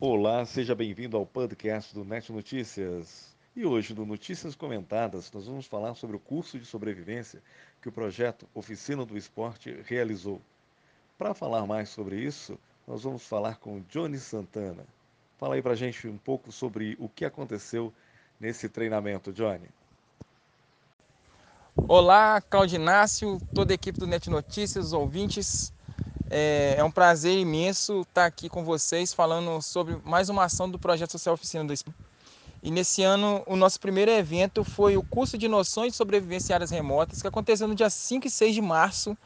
Olá, seja bem-vindo ao podcast do Net Notícias. E hoje, no Notícias Comentadas, nós vamos falar sobre o curso de sobrevivência que o projeto Oficina do Esporte realizou. Para falar mais sobre isso, nós vamos falar com Johnny Santana. Fala aí pra gente um pouco sobre o que aconteceu nesse treinamento, Johnny. Olá, Claudinácio, toda a equipe do Net Notícias, ouvintes. É, é, um prazer imenso estar aqui com vocês falando sobre mais uma ação do Projeto Social Oficina do Espírito. E nesse ano, o nosso primeiro evento foi o curso de noções de sobrevivência em áreas remotas, que aconteceu no dia 5 e 6 de março,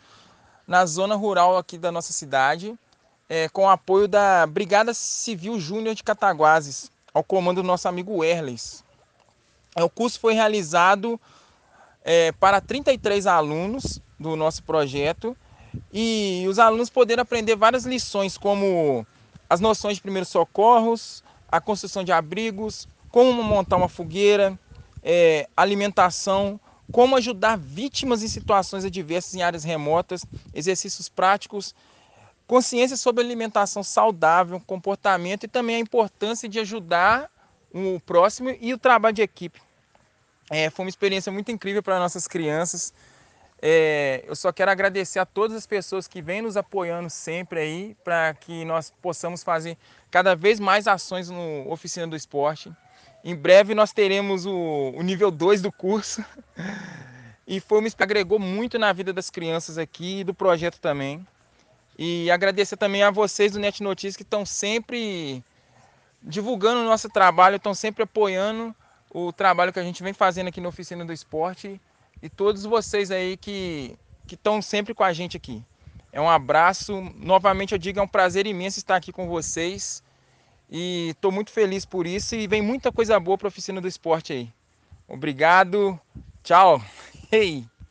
na zona rural aqui da nossa cidade, é, com o apoio da Brigada Civil Júnior de Cataguases, ao comando do nosso amigo Erles. É, o curso foi realizado é, para 33 alunos do nosso projeto e os alunos poderam aprender várias lições, como as noções de primeiros socorros, a construção de abrigos, como montar uma fogueira, é, alimentação, como ajudar vítimas em situações adversas em áreas remotas, exercícios práticos, consciência sobre alimentação saudável, comportamento e também a importância de ajudar o próximo e o trabalho de equipe. É, foi uma experiência muito incrível para nossas crianças. É, eu só quero agradecer a todas as pessoas que vêm nos apoiando sempre aí para que nós possamos fazer cada vez mais ações no Oficina do Esporte. Em breve nós teremos o, o nível 2 do curso. E foi uma agregou muito na vida das crianças aqui e do projeto também. E agradecer também a vocês do Net Notícias que estão sempre divulgando o nosso trabalho, estão sempre apoiando o trabalho que a gente vem fazendo aqui na Oficina do Esporte e todos vocês aí que estão sempre com a gente aqui. É um abraço. Novamente eu digo, é um prazer imenso estar aqui com vocês. E estou muito feliz por isso. E vem muita coisa boa para a oficina do esporte aí. Obrigado. Tchau. Hey.